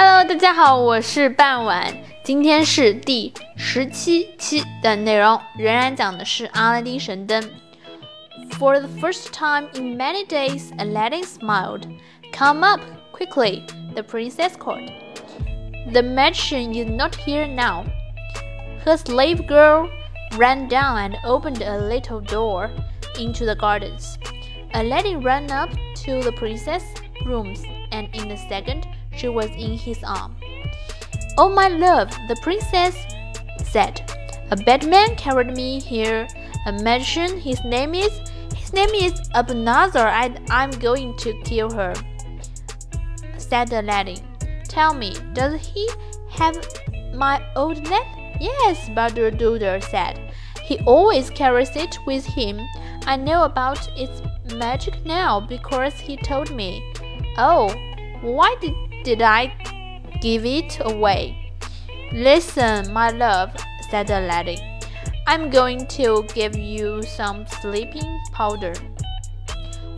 Hello，大家好，我是半晚。今天是第十七期的内容，仍然讲的是阿拉丁神灯。For the first time in many days, Aladdin smiled. Come up quickly, the princess called. The magician is not here now. Her slave girl ran down and opened a little door into the gardens. Aladdin ran up to the princess' rooms, and in a second she was in his arm. Oh, my love, the princess said. A bad man carried me here. A magician, his name is his name is Abanazar, and I'm going to kill her. Said Aladdin. Tell me, does he have my old lamp? Yes, Badr said. He always carries it with him. I know about its magic now because he told me. Oh, why did, did I give it away? Listen, my love, said Aladdin. I'm going to give you some sleeping powder.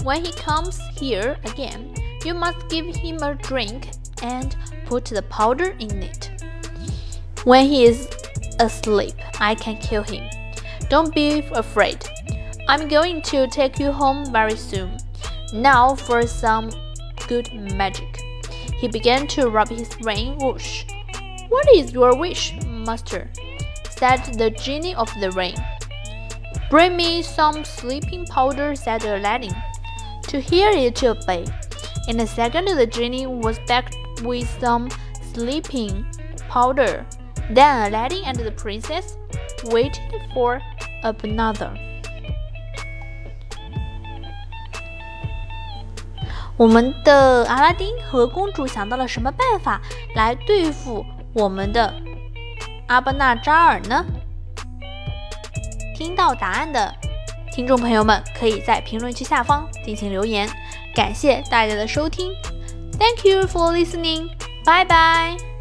When he comes here again, you must give him a drink and put the powder in it. When he is asleep, I can kill him. Don't be afraid. I'm going to take you home very soon. Now for some good magic. He began to rub his rain whoosh. What is your wish, master? said the genie of the rain. Bring me some sleeping powder, said Aladdin. To hear it to obey. In a second, the genie was back with some sleeping powder. Then Aladdin and the princess waited for another. 我们的阿拉丁和公主想到了什么办法来对付我们的阿巴纳扎尔呢？听到答案的听众朋友们，可以在评论区下方进行留言。感谢大家的收听，Thank you for listening，拜拜。